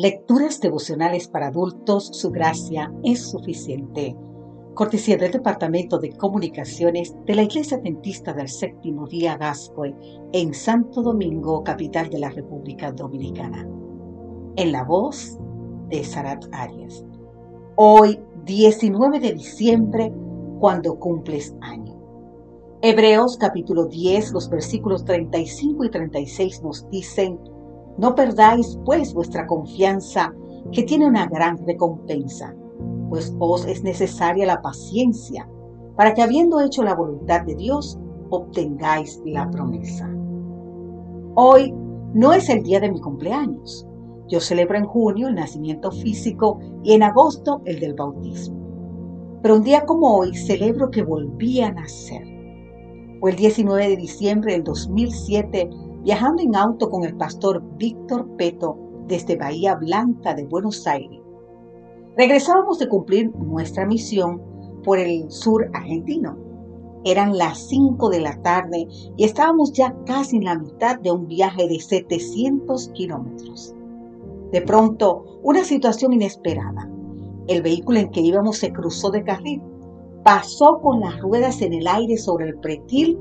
Lecturas devocionales para adultos, su gracia es suficiente. Cortesía del Departamento de Comunicaciones de la Iglesia Adventista del Séptimo Día Gascoy en Santo Domingo, capital de la República Dominicana. En la voz de Sarat Arias. Hoy, 19 de diciembre, cuando cumples año. Hebreos capítulo 10, los versículos 35 y 36 nos dicen, no perdáis pues vuestra confianza, que tiene una gran recompensa, pues os es necesaria la paciencia, para que habiendo hecho la voluntad de Dios, obtengáis la promesa. Hoy no es el día de mi cumpleaños. Yo celebro en junio el nacimiento físico y en agosto el del bautismo. Pero un día como hoy celebro que volví a nacer. Fue el 19 de diciembre del 2007 viajando en auto con el pastor Víctor Peto desde Bahía Blanca de Buenos Aires. Regresábamos de cumplir nuestra misión por el sur argentino. Eran las 5 de la tarde y estábamos ya casi en la mitad de un viaje de 700 kilómetros. De pronto, una situación inesperada. El vehículo en que íbamos se cruzó de carril, pasó con las ruedas en el aire sobre el pretil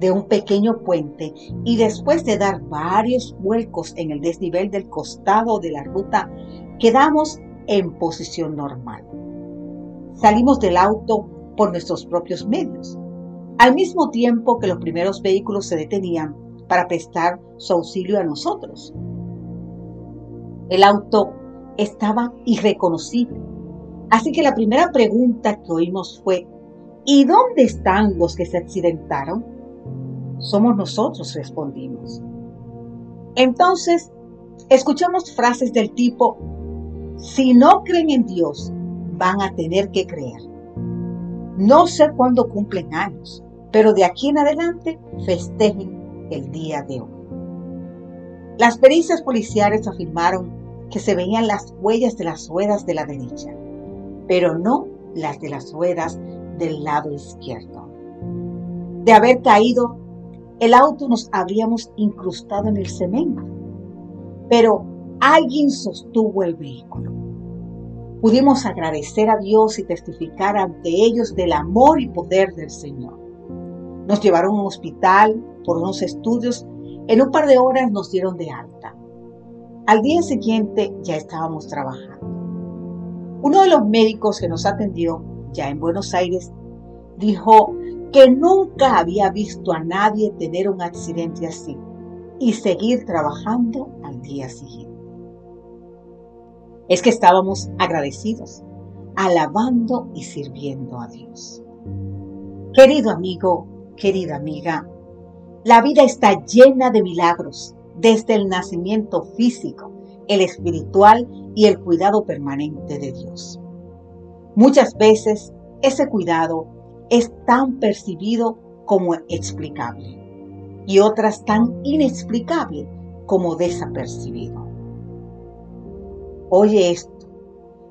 de un pequeño puente y después de dar varios vuelcos en el desnivel del costado de la ruta, quedamos en posición normal. Salimos del auto por nuestros propios medios, al mismo tiempo que los primeros vehículos se detenían para prestar su auxilio a nosotros. El auto estaba irreconocible, así que la primera pregunta que oímos fue, ¿y dónde están los que se accidentaron? Somos nosotros, respondimos. Entonces, escuchamos frases del tipo, si no creen en Dios, van a tener que creer. No sé cuándo cumplen años, pero de aquí en adelante festejen el día de hoy. Las pericias policiales afirmaron que se veían las huellas de las ruedas de la derecha, pero no las de las ruedas del lado izquierdo. De haber caído el auto nos habríamos incrustado en el cemento, pero alguien sostuvo el vehículo. Pudimos agradecer a Dios y testificar ante ellos del amor y poder del Señor. Nos llevaron a un hospital por unos estudios. En un par de horas nos dieron de alta. Al día siguiente ya estábamos trabajando. Uno de los médicos que nos atendió, ya en Buenos Aires, dijo que nunca había visto a nadie tener un accidente así y seguir trabajando al día siguiente. Es que estábamos agradecidos, alabando y sirviendo a Dios. Querido amigo, querida amiga, la vida está llena de milagros, desde el nacimiento físico, el espiritual y el cuidado permanente de Dios. Muchas veces ese cuidado es tan percibido como explicable y otras tan inexplicable como desapercibido. Oye esto,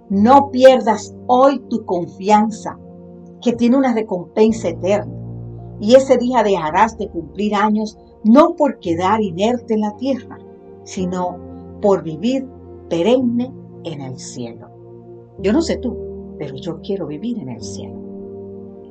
no pierdas hoy tu confianza que tiene una recompensa eterna y ese día dejarás de cumplir años no por quedar inerte en la tierra, sino por vivir perenne en el cielo. Yo no sé tú, pero yo quiero vivir en el cielo.